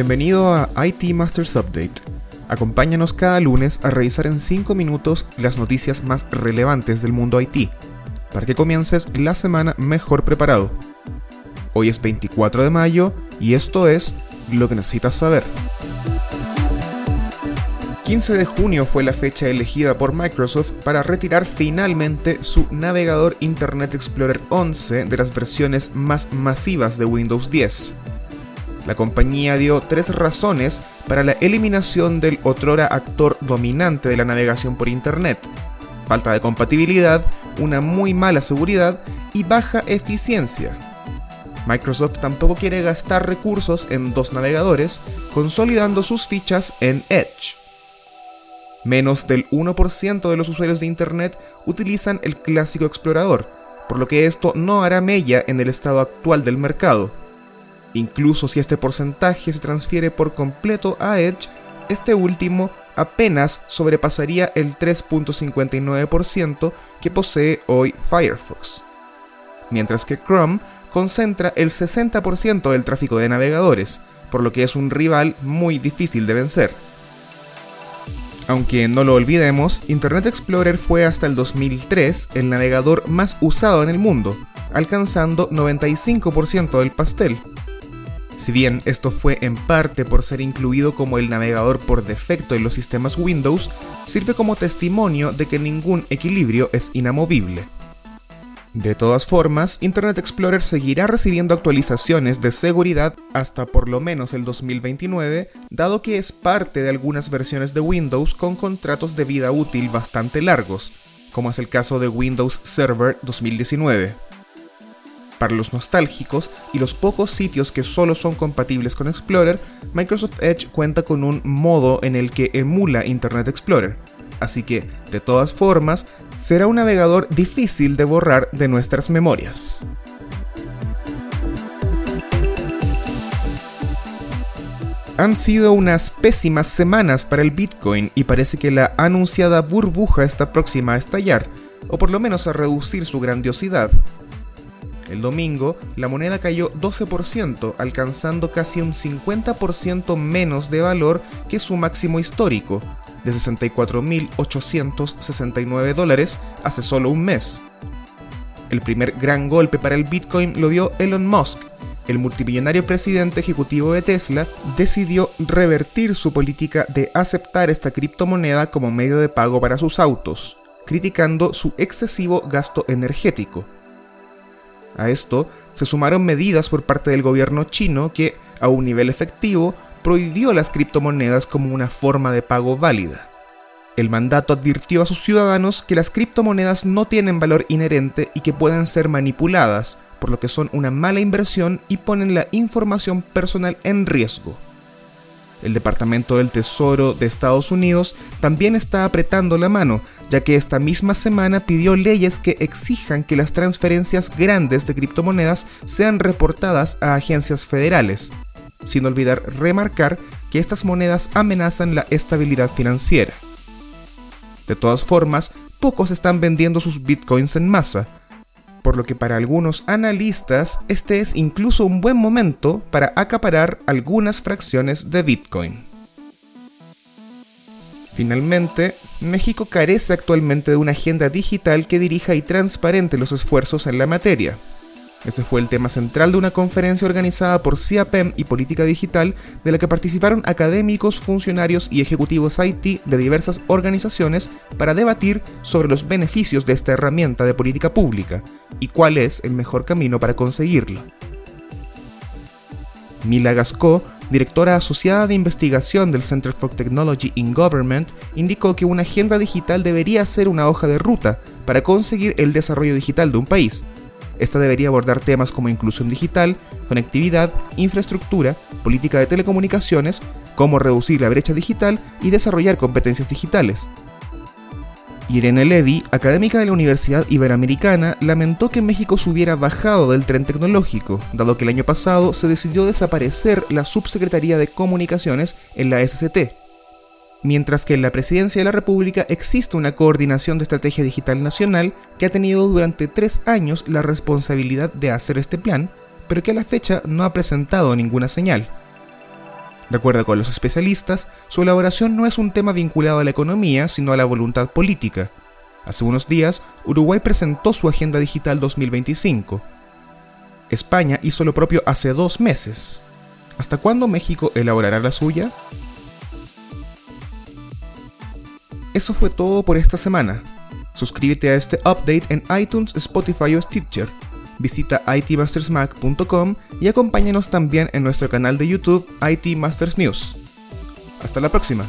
Bienvenido a IT Masters Update. Acompáñanos cada lunes a revisar en 5 minutos las noticias más relevantes del mundo IT, para que comiences la semana mejor preparado. Hoy es 24 de mayo y esto es lo que necesitas saber. 15 de junio fue la fecha elegida por Microsoft para retirar finalmente su navegador Internet Explorer 11 de las versiones más masivas de Windows 10. La compañía dio tres razones para la eliminación del otrora actor dominante de la navegación por Internet. Falta de compatibilidad, una muy mala seguridad y baja eficiencia. Microsoft tampoco quiere gastar recursos en dos navegadores, consolidando sus fichas en Edge. Menos del 1% de los usuarios de Internet utilizan el clásico explorador, por lo que esto no hará mella en el estado actual del mercado. Incluso si este porcentaje se transfiere por completo a Edge, este último apenas sobrepasaría el 3.59% que posee hoy Firefox. Mientras que Chrome concentra el 60% del tráfico de navegadores, por lo que es un rival muy difícil de vencer. Aunque no lo olvidemos, Internet Explorer fue hasta el 2003 el navegador más usado en el mundo, alcanzando 95% del pastel. Si bien esto fue en parte por ser incluido como el navegador por defecto en los sistemas Windows, sirve como testimonio de que ningún equilibrio es inamovible. De todas formas, Internet Explorer seguirá recibiendo actualizaciones de seguridad hasta por lo menos el 2029, dado que es parte de algunas versiones de Windows con contratos de vida útil bastante largos, como es el caso de Windows Server 2019. Para los nostálgicos y los pocos sitios que solo son compatibles con Explorer, Microsoft Edge cuenta con un modo en el que emula Internet Explorer, así que, de todas formas, será un navegador difícil de borrar de nuestras memorias. Han sido unas pésimas semanas para el Bitcoin y parece que la anunciada burbuja está próxima a estallar, o por lo menos a reducir su grandiosidad. El domingo, la moneda cayó 12%, alcanzando casi un 50% menos de valor que su máximo histórico, de 64.869 dólares hace solo un mes. El primer gran golpe para el Bitcoin lo dio Elon Musk. El multimillonario presidente ejecutivo de Tesla decidió revertir su política de aceptar esta criptomoneda como medio de pago para sus autos, criticando su excesivo gasto energético. A esto se sumaron medidas por parte del gobierno chino que, a un nivel efectivo, prohibió las criptomonedas como una forma de pago válida. El mandato advirtió a sus ciudadanos que las criptomonedas no tienen valor inherente y que pueden ser manipuladas, por lo que son una mala inversión y ponen la información personal en riesgo. El Departamento del Tesoro de Estados Unidos también está apretando la mano, ya que esta misma semana pidió leyes que exijan que las transferencias grandes de criptomonedas sean reportadas a agencias federales, sin olvidar remarcar que estas monedas amenazan la estabilidad financiera. De todas formas, pocos están vendiendo sus bitcoins en masa, por lo que para algunos analistas este es incluso un buen momento para acaparar algunas fracciones de bitcoin. Finalmente, México carece actualmente de una agenda digital que dirija y transparente los esfuerzos en la materia, ese fue el tema central de una conferencia organizada por CIAPEM y Política Digital, de la que participaron académicos, funcionarios y ejecutivos IT de diversas organizaciones para debatir sobre los beneficios de esta herramienta de política pública y cuál es el mejor camino para conseguirlo. Mila Gasco, directora asociada de investigación del Center for Technology in Government, indicó que una agenda digital debería ser una hoja de ruta para conseguir el desarrollo digital de un país, esta debería abordar temas como inclusión digital, conectividad, infraestructura, política de telecomunicaciones, cómo reducir la brecha digital y desarrollar competencias digitales. Irene Levy, académica de la Universidad Iberoamericana, lamentó que México se hubiera bajado del tren tecnológico, dado que el año pasado se decidió desaparecer la Subsecretaría de Comunicaciones en la SCT, mientras que en la Presidencia de la República existe una coordinación de estrategia digital nacional que ha tenido durante tres años la responsabilidad de hacer este plan, pero que a la fecha no ha presentado ninguna señal. De acuerdo con los especialistas, su elaboración no es un tema vinculado a la economía, sino a la voluntad política. Hace unos días, Uruguay presentó su Agenda Digital 2025. España hizo lo propio hace dos meses. ¿Hasta cuándo México elaborará la suya? Eso fue todo por esta semana. Suscríbete a este update en iTunes, Spotify o Stitcher. Visita itmastersmac.com y acompáñanos también en nuestro canal de YouTube IT Masters News. Hasta la próxima.